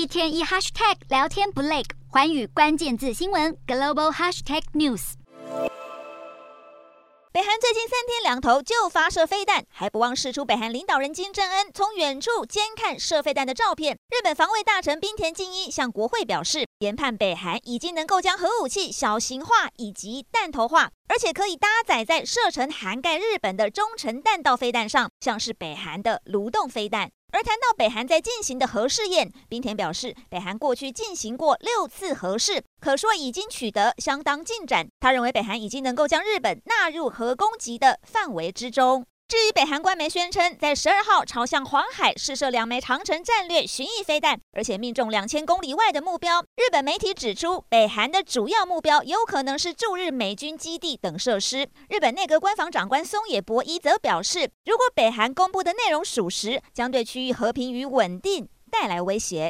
一天一 hashtag 聊天不累，环宇关键字新闻 global hashtag news。北韩最近三天两头就发射飞弹，还不忘释出北韩领导人金正恩从远处监看射飞弹的照片。日本防卫大臣滨田敬一向国会表示，研判北韩已经能够将核武器小型化以及弹头化，而且可以搭载在射程涵盖日本的中程弹道飞弹上，像是北韩的卢洞飞弹。而谈到北韩在进行的核试验，滨田表示，北韩过去进行过六次核试，可说已经取得相当进展。他认为北韩已经能够将日本纳入核攻击的范围之中。至于北韩官媒宣称，在十二号朝向黄海试射两枚长城战略巡弋飞弹，而且命中两千公里外的目标。日本媒体指出，北韩的主要目标有可能是驻日美军基地等设施。日本内阁官房长官松野博一则表示，如果北韩公布的内容属实，将对区域和平与稳定带来威胁。